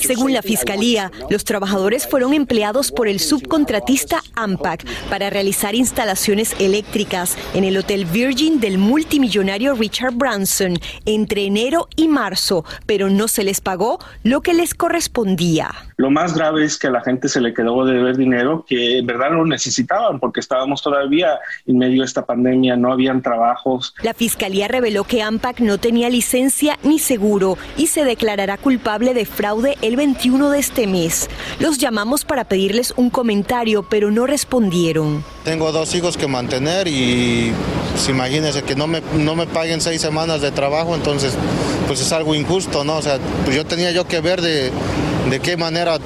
Según la Fiscalía, los trabajadores fueron empleados por el subcontratista AMPAC para realizar instalaciones eléctricas en el Hotel Virgin del multimillonario Richard Branson entre enero y marzo, pero no se les pagó lo que les correspondía. Lo más grave es que a la gente se le quedó de deber dinero que en verdad lo necesitaban porque estábamos todavía en medio de esta pandemia, no habían trabajos. La Fiscalía reveló que AMPAC no tenía licencia ni seguro y se declarará culpable de fraude el 21 de este mes. Los llamamos para pedirles un comentario, pero no respondieron. Tengo dos hijos que mantener y pues, imagínense que no me, no me paguen seis semanas de trabajo, entonces pues es algo injusto, ¿no? O sea, pues yo tenía yo que ver de, de qué manera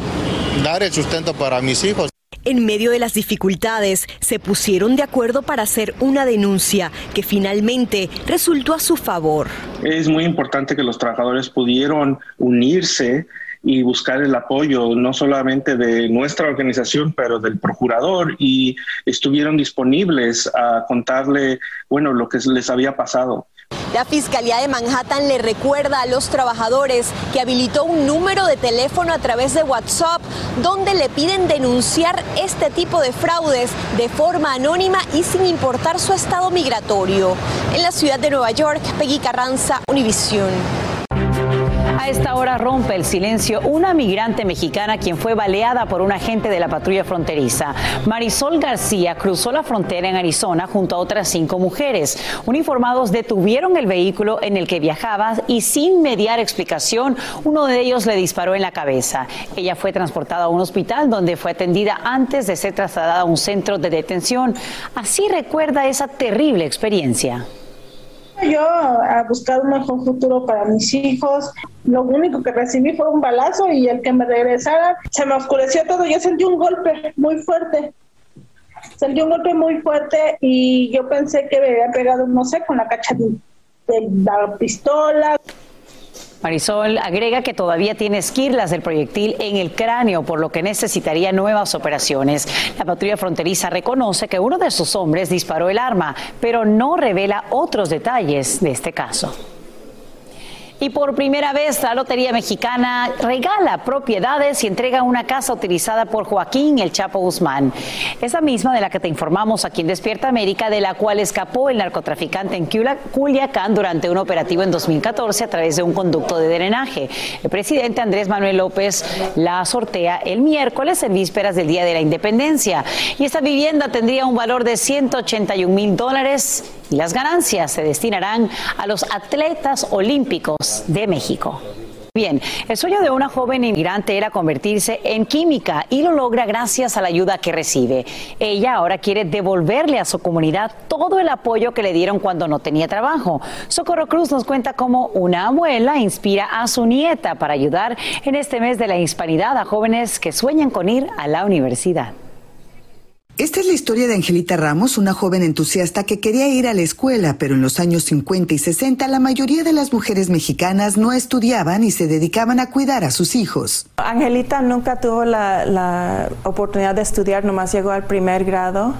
dar el sustento para mis hijos. En medio de las dificultades, se pusieron de acuerdo para hacer una denuncia que finalmente resultó a su favor. Es muy importante que los trabajadores pudieron unirse y buscar el apoyo no solamente de nuestra organización, pero del procurador y estuvieron disponibles a contarle, bueno, lo que les había pasado. La Fiscalía de Manhattan le recuerda a los trabajadores que habilitó un número de teléfono a través de WhatsApp donde le piden denunciar este tipo de fraudes de forma anónima y sin importar su estado migratorio. En la ciudad de Nueva York, Peggy Carranza, Univisión. A esta hora rompe el silencio una migrante mexicana quien fue baleada por un agente de la patrulla fronteriza. Marisol García cruzó la frontera en Arizona junto a otras cinco mujeres. Uniformados detuvieron el vehículo en el que viajaba y sin mediar explicación, uno de ellos le disparó en la cabeza. Ella fue transportada a un hospital donde fue atendida antes de ser trasladada a un centro de detención. Así recuerda esa terrible experiencia yo a buscar un mejor futuro para mis hijos. Lo único que recibí fue un balazo y el que me regresara se me oscureció todo. Yo sentí un golpe muy fuerte. Sentí un golpe muy fuerte y yo pensé que me había pegado, no sé, con la cacha de la pistola. Marisol agrega que todavía tiene esquirlas del proyectil en el cráneo, por lo que necesitaría nuevas operaciones. La patrulla fronteriza reconoce que uno de sus hombres disparó el arma, pero no revela otros detalles de este caso. Y por primera vez la Lotería Mexicana regala propiedades y entrega una casa utilizada por Joaquín El Chapo Guzmán. Esa misma de la que te informamos aquí en Despierta América, de la cual escapó el narcotraficante en Culiacán durante un operativo en 2014 a través de un conducto de drenaje. El presidente Andrés Manuel López la sortea el miércoles en vísperas del Día de la Independencia. Y esta vivienda tendría un valor de 181 mil dólares y las ganancias se destinarán a los atletas olímpicos de México. Bien, el sueño de una joven inmigrante era convertirse en química y lo logra gracias a la ayuda que recibe. Ella ahora quiere devolverle a su comunidad todo el apoyo que le dieron cuando no tenía trabajo. Socorro Cruz nos cuenta cómo una abuela inspira a su nieta para ayudar en este mes de la hispanidad a jóvenes que sueñan con ir a la universidad. Esta es la historia de Angelita Ramos, una joven entusiasta que quería ir a la escuela, pero en los años 50 y 60 la mayoría de las mujeres mexicanas no estudiaban y se dedicaban a cuidar a sus hijos. Angelita nunca tuvo la, oportunidad de estudiar, nomás llegó al primer grado,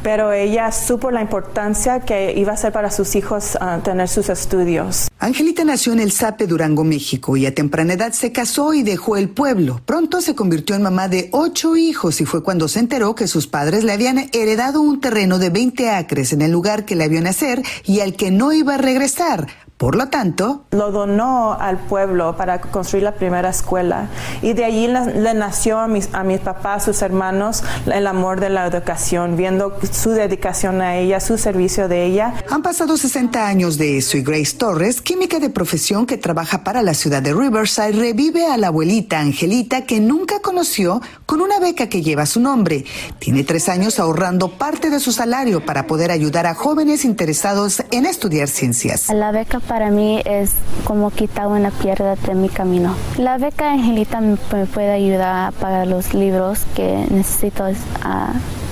pero ella supo la importancia que iba a ser para sus hijos ah, tener sus estudios. Angelita nació en el Sape, Durango, México, y a temprana edad se casó y dejó el pueblo. Pronto se convirtió en mamá de ocho hijos y fue cuando se enteró que sus padres le habían heredado un terreno de 20 acres en el lugar que le vio nacer y al que no iba a regresar. Por lo tanto, lo donó al pueblo para construir la primera escuela y de allí le, nació a mis, a mis papás, sus hermanos, el amor de la educación, viendo su dedicación a ella, su servicio de ella. Han pasado 60 años de eso y Grace Torres, química de profesión que trabaja para la ciudad de Riverside, revive a la abuelita Angelita que nunca conoció con una beca que lleva su nombre. Tiene tres años ahorrando parte de su salario para poder ayudar a jóvenes interesados en estudiar ciencias. La beca para mí es como quitar una piedra de mi camino. La beca Angelita me, puede ayudar para los libros que necesito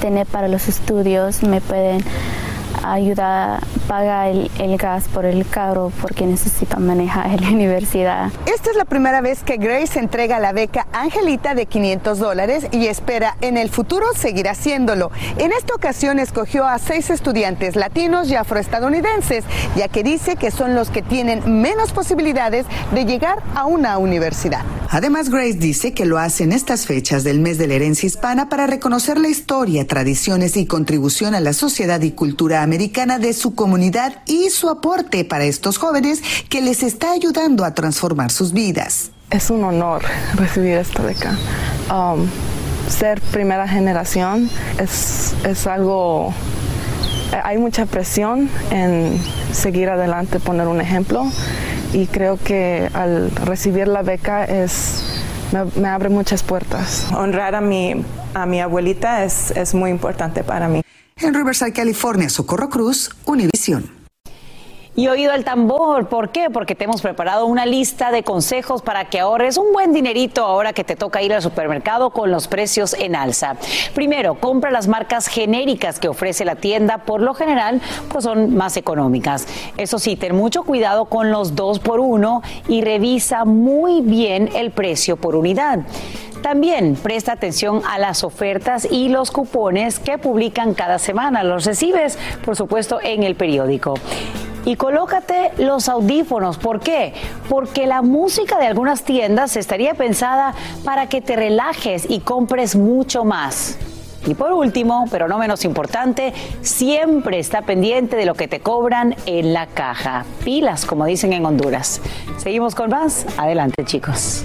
tener para los estudios, me pueden ayuda, paga el, gas por el carro porque necesita manejar en la universidad. Esta es la primera vez que Grace entrega la beca Angelita de 500 dólares y espera en el futuro seguir haciéndolo. En esta ocasión escogió a seis estudiantes latinos y afroestadounidenses, ya que dice que son los que tienen menos posibilidades de llegar a una universidad. Además, Grace dice que lo hace en estas fechas del mes de la herencia hispana para reconocer la historia, tradiciones y contribución a la sociedad y cultura americana de su comunidad y su aporte para estos jóvenes que les está ayudando a transformar sus vidas. Es un honor recibir esta beca. Um, ser primera generación es, es algo hay mucha presión en seguir adelante, poner un ejemplo y creo que al recibir la beca es me, abre muchas puertas. Honrar a mi, a mi abuelita es, es muy importante para mí. En Riverside, California, Socorro Cruz, Univisión. Y oído el tambor, ¿por qué? Porque te hemos preparado una lista de consejos para que ahorres un buen dinerito ahora que te toca ir al supermercado con los precios en alza. Primero, compra las marcas genéricas que ofrece la tienda, por lo general, pues son más económicas. Eso sí, ten mucho cuidado con los dos por uno y revisa muy bien el precio por unidad. También presta atención a las ofertas y los cupones que publican cada semana. Los recibes, por supuesto, en el periódico. Y colócate los audífonos. ¿Por qué? Porque la música de algunas tiendas estaría pensada para que te relajes y compres mucho más. Y por último, pero no menos importante, siempre está pendiente de lo que te cobran en la caja. Pilas, como dicen en Honduras. Seguimos con más. Adelante, chicos.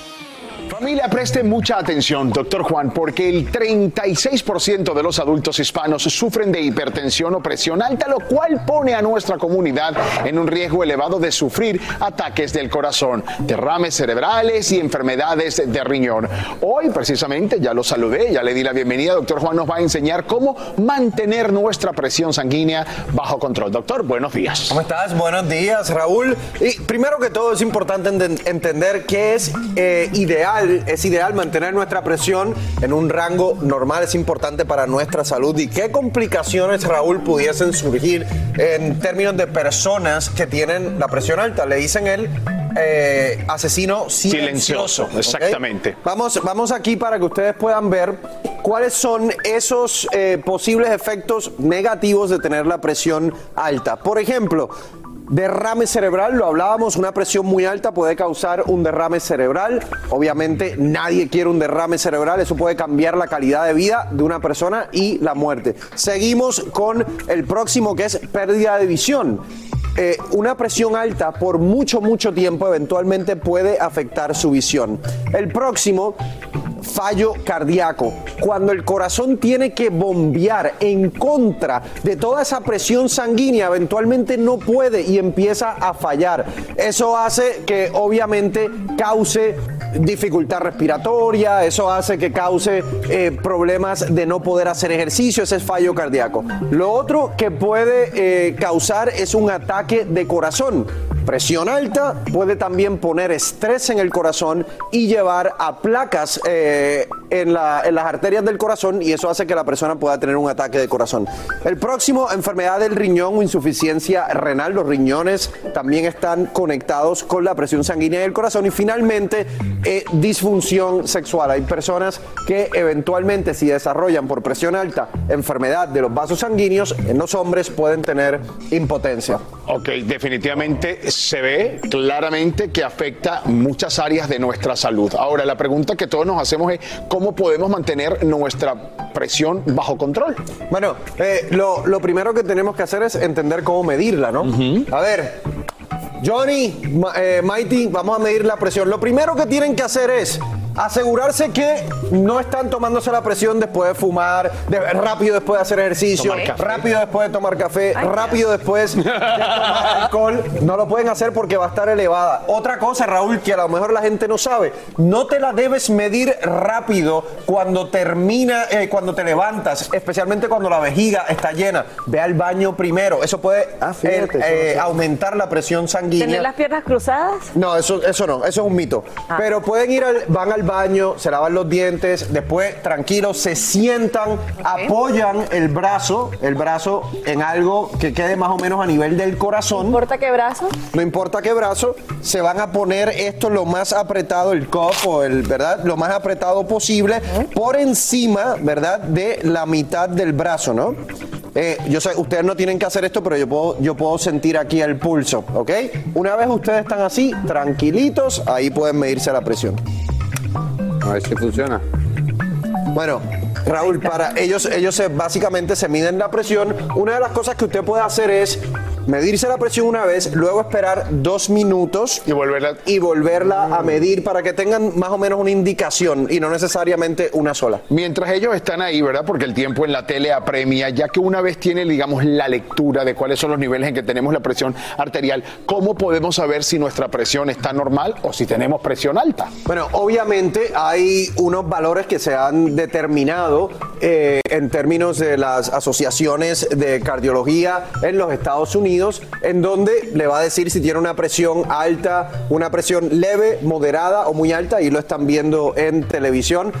Familia, preste mucha atención, doctor Juan, porque el 36% de los adultos hispanos sufren de hipertensión o presión alta, lo cual pone a nuestra comunidad en un riesgo elevado de sufrir ataques del corazón, derrames cerebrales y enfermedades de riñón. Hoy, precisamente, ya lo saludé, ya le di la bienvenida, doctor Juan nos va a enseñar cómo mantener nuestra presión sanguínea bajo control. Doctor, buenos días. ¿Cómo estás? Buenos días, Raúl. Primero que todo es importante enten- entender que es eh, ideal, es ideal mantener nuestra presión en un rango normal, es importante para nuestra salud. ¿Y qué complicaciones, Raúl, pudiesen surgir en términos de personas que tienen la presión alta? Le dicen el eh, asesino silencioso. Silencioso, exactamente. Vamos, vamos aquí para que ustedes puedan ver cuáles son esos eh, posibles efectos negativos de tener la presión alta. Por ejemplo, derrame cerebral, lo hablábamos, una presión muy alta puede causar un derrame cerebral. Obviamente nadie quiere un derrame cerebral, eso puede cambiar la calidad de vida de una persona y la muerte. Seguimos con el próximo que es pérdida de visión. Eh, una presión alta por mucho, mucho tiempo eventualmente puede afectar su visión. El próximo, fallo cardíaco. Cuando el corazón tiene que bombear en contra de toda esa presión sanguínea, eventualmente no puede y empieza a fallar. Eso hace que obviamente cause dificultad respiratoria, eso hace que cause eh, problemas de no poder hacer ejercicio, ese es fallo cardíaco. Lo otro que puede eh, causar es un ataque de corazón. Presión alta puede también poner estrés en el corazón y llevar a placas eh, en, la- en las arterias del corazón y eso hace que la persona pueda tener un ataque de corazón. El próximo, enfermedad del riñón o insuficiencia renal. Los riñones también están conectados con la presión sanguínea del corazón. Y finalmente, eh, disfunción sexual. Hay personas que eventualmente si desarrollan por presión alta enfermedad de los vasos sanguíneos, en los hombres pueden tener impotencia. Ok, definitivamente se ve claramente que afecta muchas áreas de nuestra salud. Ahora, la pregunta que todos nos hacemos es cómo podemos mantener nuestra presión bajo control. Bueno, eh, lo, lo primero que tenemos que hacer es entender cómo medirla, ¿no? A ver, Johnny, eh, Mighty, vamos a medir la presión. Lo primero que tienen que hacer es asegurarse que no están tomándose la presión después de fumar, de- rápido después de hacer ejercicio, rápido después de tomar café, rápido después de tomar alcohol. No lo pueden hacer porque va a estar elevada. Otra cosa, Raúl, que a lo mejor la gente no sabe, no te la debes medir rápido cuando termina, eh, cuando te levantas, especialmente cuando la vejiga está llena. Ve al baño primero. Eso puede fíjate, eh, eso eh, aumentar la presión sanguínea. ¿Tener las piernas cruzadas? No, eso, eso no, eso es un mito. Pero pueden ir, al, van al baño, se lavan los dientes, después tranquilos, se sientan, apoyan el brazo, el brazo en algo que quede más o menos a nivel del corazón. ¿No importa qué brazo? No importa qué brazo, se van a poner esto lo más apretado, el cup o el, ¿verdad? Lo más apretado posible por encima, ¿verdad? De la mitad del brazo, ¿no? Eh, yo sé, ustedes no tienen que hacer esto, pero yo puedo, yo puedo sentir aquí el pulso, ¿ok? Una vez ustedes están así, tranquilitos, ahí pueden medirse la presión. A ver si funciona. Bueno, Raúl, para ellos, ellos se- básicamente se miden la presión. Una de las cosas que usted puede hacer es medirse la presión una vez, luego esperar dos minutos y volverla, y volverla a medir para que tengan más o menos una indicación y no necesariamente una sola. Mientras ellos están ahí, ¿verdad? Porque el tiempo en la tele apremia, ya que una vez tiene, digamos, la lectura de cuáles son los niveles en que tenemos la presión arterial, ¿cómo podemos saber si nuestra presión está normal o si tenemos presión alta? Bueno, obviamente hay unos valores que se han determinado eh, en términos de las asociaciones de cardiología en los Estados Unidos, en donde le va a decir si tiene una presión alta, una presión leve, moderada o muy alta, y lo están viendo en televisión.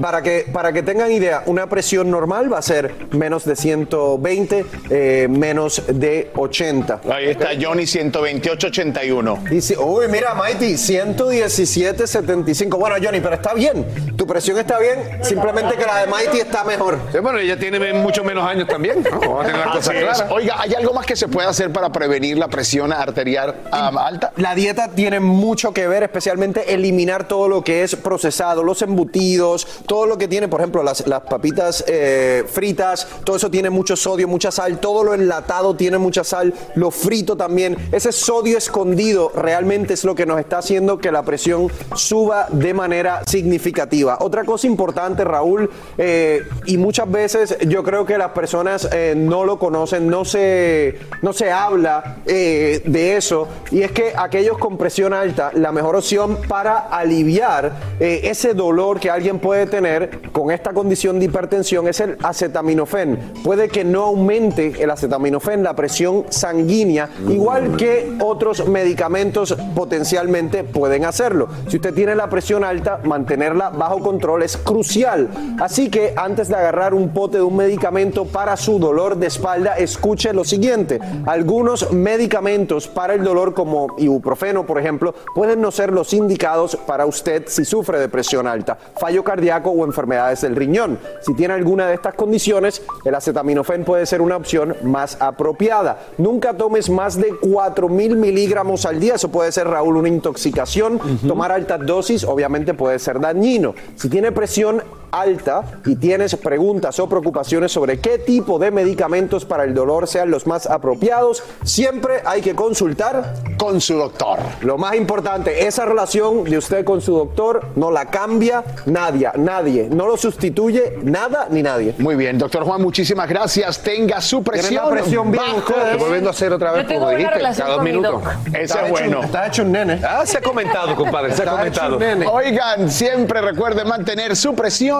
Para que, para que tengan idea, una presión normal va a ser menos de 120, eh, menos de 80. Ahí está Johnny 128-81. Dice, uy, mira, Mighty, 117.75. Bueno, Johnny, pero está bien. Tu presión está bien, simplemente que la de Mighty está mejor. Sí, bueno, ella tiene mucho menos años también. ¿no? Vamos a tener las cosas claras. Oiga, ¿hay algo más que se puede hacer para prevenir la presión arterial um, alta? La dieta tiene mucho que ver, especialmente eliminar todo lo que es procesado, los embutidos, todo lo que tiene, por ejemplo, las, papitas eh, fritas, todo eso tiene mucho sodio, mucha sal, todo lo enlatado tiene mucha sal, lo frito también. Ese sodio escondido realmente es lo que nos está haciendo que la presión suba de manera significativa. Otra cosa importante, Raúl, eh, y muchas veces yo creo que las personas eh, no lo conocen, no se, no se habla de eso, y es que aquellos con presión alta, la mejor opción para aliviar ese dolor que alguien puede tener con esta condición de hipertensión es el acetaminofén. Puede que no aumente el acetaminofén la presión sanguínea, igual que otros medicamentos potencialmente pueden hacerlo. Si usted tiene la presión alta, mantenerla bajo control es crucial. Así que antes de agarrar un pote de un medicamento para su dolor de espalda, escuche lo siguiente. Algunos medicamentos para el dolor como ibuprofeno, por ejemplo, pueden no ser los indicados para usted si sufre de presión alta, fallo cardíaco o enfermedades del riñón. Si tiene alguna de estas condiciones, el acetaminofén puede ser una opción más apropiada. Nunca tomes más de 4.000 miligramos al día. Eso puede ser, Raúl, una intoxicación. Tomar altas dosis obviamente puede ser dañino. Si tiene presión alta y tienes preguntas o preocupaciones sobre qué tipo de medicamentos para el dolor sean los más apropiados, siempre hay que consultar con su doctor. Lo más importante, esa relación de usted con su doctor no la cambia nadie, nadie, no lo sustituye nada ni nadie. Muy bien, doctor Juan, muchísimas gracias. Tenga su presión. La presión bien ustedes. Volviendo a hacer otra vez, Yo tengo como dijiste, cada dos minutos. Ese Está es hecho- bueno. Está hecho un nene. Ah, se ha comentado, compadre, se ha comentado. un nene. Oigan, siempre recuerden mantener su presión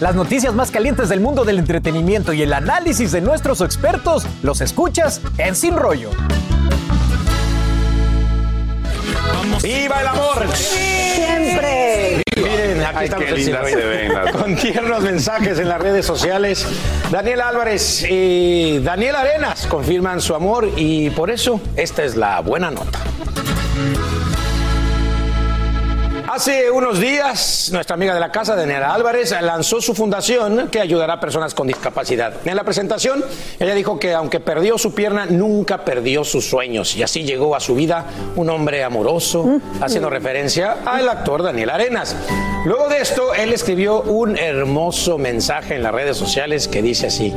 Las noticias más calientes del mundo del entretenimiento y el análisis de nuestros expertos los escuchas en Sin Rollo. ¡Viva el amor! Siempre. Miren, aquí Ay, estamos Con tiernos mensajes en las redes sociales. Daniel Álvarez y Daniel Arenas confirman su amor y por eso esta es la buena nota. Hace unos días, nuestra amiga de la casa, Daniela Álvarez, lanzó su fundación que ayudará a personas con discapacidad. En la presentación, ella dijo que aunque perdió su pierna, nunca perdió sus sueños. Y así llegó a su vida un hombre amoroso, haciendo referencia al actor Daniel Arenas. Luego de esto, él escribió un hermoso mensaje en las redes sociales que dice así,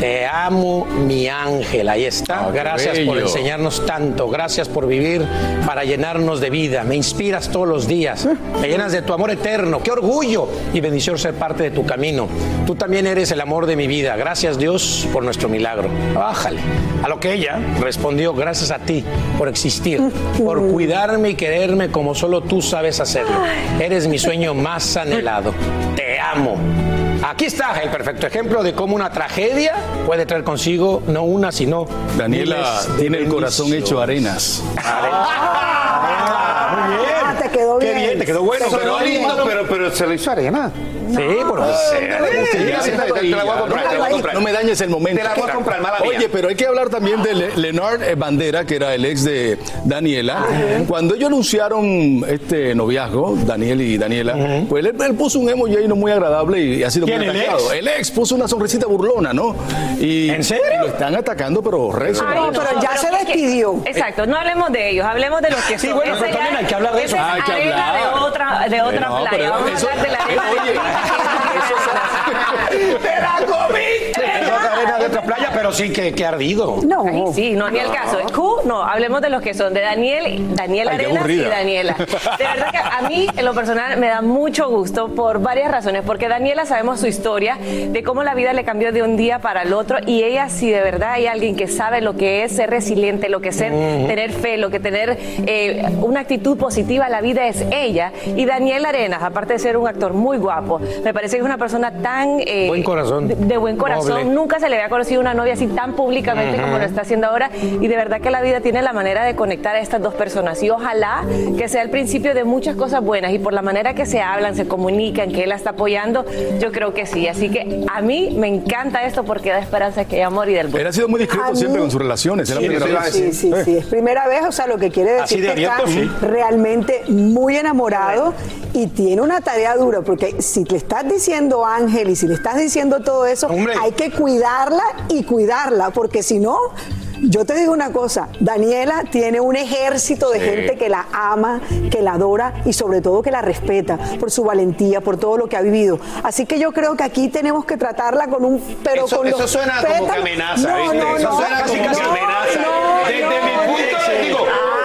te amo mi ángel, ahí está. Ah, Gracias por enseñarnos tanto, gracias por vivir para llenarnos de vida, me inspiras todos los días, me llenas de tu amor eterno, qué orgullo y bendición ser parte de tu camino. Tú también eres el amor de mi vida, gracias Dios por nuestro milagro. Bájale. A lo que ella respondió, gracias a ti por existir, por cuidarme y quererme como solo tú sabes hacerlo. Eres mi sueño más anhelado. Te amo. Aquí está el perfecto ejemplo de cómo una tragedia puede traer consigo no una, sino Daniela miles de tiene el corazón hecho arenas. Ah, bien. Qué bien. te quedó bueno. Te pero, quedó bien. pero, pero se lo hizo arena. Sí, pero Sí, sí, te la voy a comprar, te la voy a comprar. No me dañes el momento. Te la voy a comprar, mala. Oye, pero hay que hablar también de Le- Leonard eh, Bandera, que era el ex de Daniela. Cuando ellos anunciaron este noviazgo, Daniel y Daniela, pues él, puso un emoji ahí no muy agradable y ha sido ¿Quién, muy el atacado. ex? El ex puso una sonrisita burlona, ¿no? Y, ¿En serio? lo están atacando, pero. Ay, no, pero ya se despidió. exacto, no hablemos de ellos, hablemos de los que Sí, son. bueno, Esa pero también hay que hablar de eso. esa es Hay que arena hablar. de otra, de otra No, playa. Vamos a hablar de la arena de Oye, ¡Te la comiste! Arena de otra playa, pero sí que, que ardido. No. Ay, sí, no, ni el caso. Q, no, hablemos de los que son, de Daniel, Daniel Ay, Arenas y. Daniela. De verdad que a mí, en lo personal, me da mucho gusto por varias razones. Porque Daniela sabemos su historia, de cómo la vida le cambió de un día para el otro. Y ella, si de verdad hay alguien que sabe lo que es ser resiliente, lo que es ser, tener fe, lo que tener eh, una actitud positiva a la vida es ella. Y Daniel Arenas, aparte de ser un actor muy guapo, me parece que es una persona tan... eh, Buen corazón. De, de buen corazón. Noble. Nunca se le había conocido una novia así tan públicamente como lo está haciendo ahora. Y de verdad que la vida tiene la manera de conectar a estas dos personas. Y ojalá que sea el principio de muchas cosas buenas. Y por la manera que se hablan, se comunican, que él la está apoyando, yo creo que sí. Así que a mí me encanta esto porque da esperanza que hay amor y del Él bueno. ha sido muy discreto A mí- siempre con sus relaciones. Es la Sí, primera sí, vez. Sí, sí, sí. Es primera vez, o sea, lo que quiere Así decir de que está sí. realmente muy enamorado y tiene una tarea dura, porque si le estás diciendo Ángel y si le estás diciendo todo eso, Hombre. hay que cuidarla y cuidarla, porque si no, yo te digo una cosa, Daniela tiene un ejército de Sí. gente que la ama, que la adora y sobre todo que la respeta por su valentía, por todo lo que ha vivido. Así que yo creo que aquí tenemos que tratarla con un pero Eso- con eso los suena como que amenaza, no, ¿viste? No, Eso no, suena casi, como casi que amenaza. no, Desde no, mi punto de digo,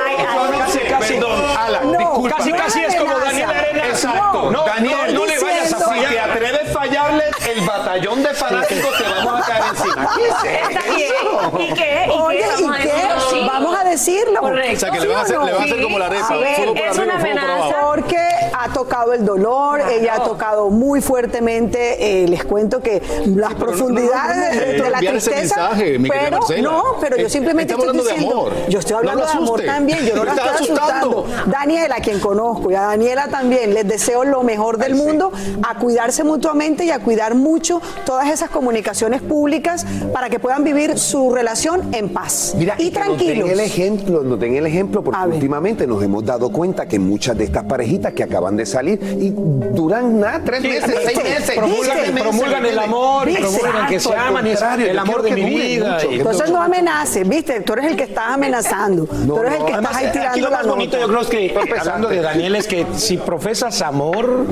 Ay, ay, casi, casi, Perdón, Alan, No, disculpa. Casi, casi es como amenaza. Daniel Arenas. Exacto. No, Daniel, no, no le vayas a Si te fallar. atreves a fallarle, el batallón de fanáticos caer encima. ¿Qué es eso? ¿Y qué? ¿Y Oye, qué? ¿y Vamos a qué? decirlo, sí. Vamos a decirlo. Correcto. O sea, que le van a hacer, le van a hacer Sí, como la arepa. fuego por es arriba, una fuego por abajo. amenaza. Porque ha tocado el dolor, ella ha tocado muy fuertemente, eh, les cuento que las profundidades de, de la tristeza. mensaje, pero no, pero yo Eh, simplemente estoy de diciendo, amor. yo estoy hablando de amor también, yo no la estoy asustando. asustando. Daniela, quien conozco, y a Daniela también, les deseo lo mejor del mundo, a cuidarse mutuamente y a cuidar mucho todas esas comunicaciones públicas para que puedan vivir su relación en paz Mira, y que nos den tranquilos. el ejemplo, nos den el ejemplo, porque últimamente nos hemos dado cuenta que muchas de estas parejitas que acaban de salir y duran nada, tres Sí, meses, seis meses. Promulgan- promulgan el amor, ¿viste? promulgan que se aman es el amor de mi vida mucho, Entonces no amenaces, ¿viste? Tú eres el que estás amenazando. Tú eres el que Además, estás ahí aquí tirando lo la más bonito, nota. yo creo es que, hablando de Daniel, es que si profesas amor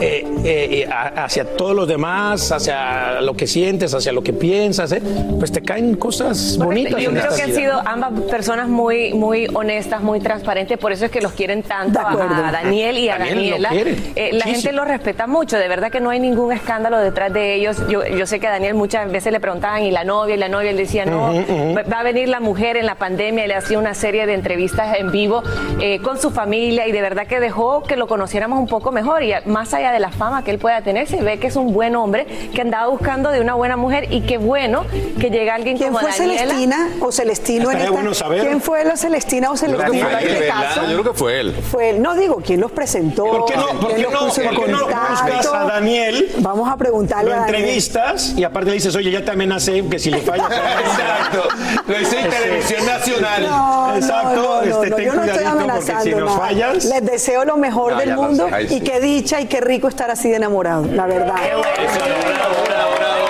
eh, eh, eh, hacia todos los demás, hacia lo que sientes, hacia lo que piensas, eh, pues te caen cosas bonitas. Yo en creo esta que han sido ambas personas muy, muy honestas, muy transparentes, por eso es que los quieren tanto a, Daniel y a Daniel Daniela. quiere Eh, la gente los respeta mucho, de verdad que no hay ningún escándalo detrás de ellos. Yo, yo sé que a Daniel muchas veces le preguntaban, ¿y la novia? Y la novia le decía, no, va- va a venir la mujer en la pandemia, y le hacía una serie de entrevistas en vivo eh, con su familia y de verdad que dejó que lo conociéramos un poco mejor y más allá de la fama que él pueda tener, se ve que es un buen hombre que andaba buscando de una buena mujer y qué bueno que llega alguien ¿Quién como fue Daniela. Celestina o Celestino en esta? bueno saber. ¿Quién fue la Celestina o Celestino en este ¿verdad? caso? Yo creo que fue él. Fue él. No digo quién los presentó. ¿Por qué no, por qué no, por qué no contacto. buscas a Daniel? Vamos a preguntarle Lo a entrevistas y aparte le dices, oye, ya te amenacé que si le fallas. Exacto. Lo hice en televisión nacional. No, Exacto, no, no, este, yo no estoy amenazando si nos nada. fallas- Les deseo lo mejor No, del mundo y sí. qué dicha y qué rico estar así de enamorado, la verdad. ¡Qué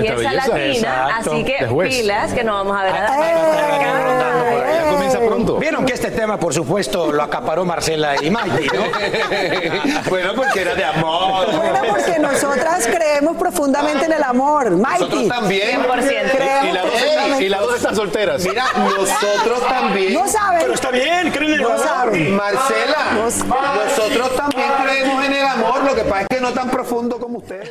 belleza, belleza. latina, Exacto. así que De juez. pilas que no vamos a ver a Ya comienza pronto. Vieron que este tema, por supuesto, lo acaparó Marcela y Mikey, ¿no? bueno, porque era de amor. Bueno, porque nosotras creemos profundamente en el amor. Nosotros Mikey. también. 100%. Creemos Y las dos, y las dos están solteras. Mira, nosotros también. No saben. Pero está bien, creen en el No amor. saben. Marcela, nosotros también creemos en el amor, lo que pasa es que no tan profundo como ustedes.